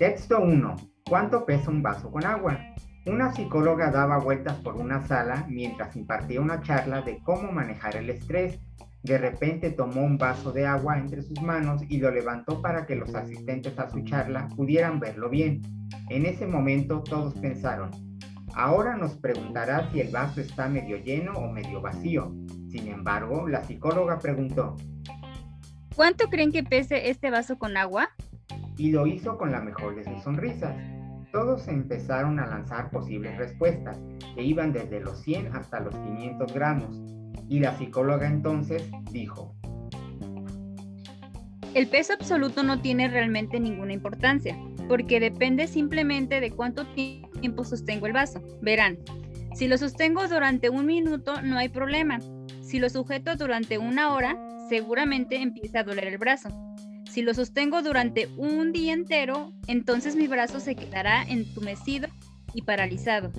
Texto 1. ¿Cuánto pesa un vaso con agua? Una psicóloga daba vueltas por una sala mientras impartía una charla de cómo manejar el estrés. De repente tomó un vaso de agua entre sus manos y lo levantó para que los asistentes a su charla pudieran verlo bien. En ese momento todos pensaron, ahora nos preguntará si el vaso está medio lleno o medio vacío. Sin embargo, la psicóloga preguntó, ¿Cuánto creen que pese este vaso con agua? Y lo hizo con la mejor de sus sonrisas. Todos empezaron a lanzar posibles respuestas, que iban desde los 100 hasta los 500 gramos, y la psicóloga entonces dijo, El peso absoluto no tiene realmente ninguna importancia, porque depende simplemente de cuánto tiempo sostengo el vaso. Verán, si lo sostengo durante un minuto no hay problema. Si lo sujeto durante una hora, seguramente empieza a doler el brazo. Si lo sostengo durante un día entero, entonces mi brazo se quedará entumecido y paralizado.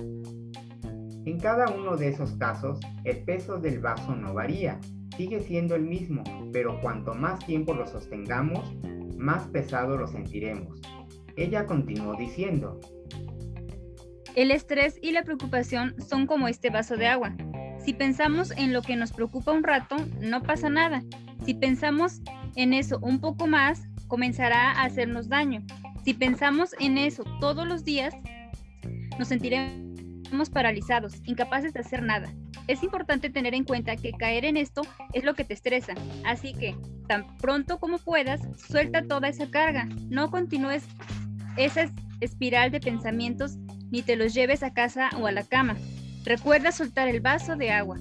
En cada uno de esos casos, el peso del vaso no varía, sigue siendo el mismo, pero cuanto más tiempo lo sostengamos, más pesado lo sentiremos. Ella continuó diciendo, El estrés y la preocupación son como este vaso de agua. Si pensamos en lo que nos preocupa un rato, no pasa nada. Si pensamos en eso un poco más, comenzará a hacernos daño. Si pensamos en eso todos los días, nos sentiremos paralizados, incapaces de hacer nada. Es importante tener en cuenta que caer en esto es lo que te estresa, así que tan pronto como puedas, suelta toda esa carga. No continúes esa espiral de pensamientos ni te los lleves a casa o a la cama. Recuerda soltar el vaso de agua.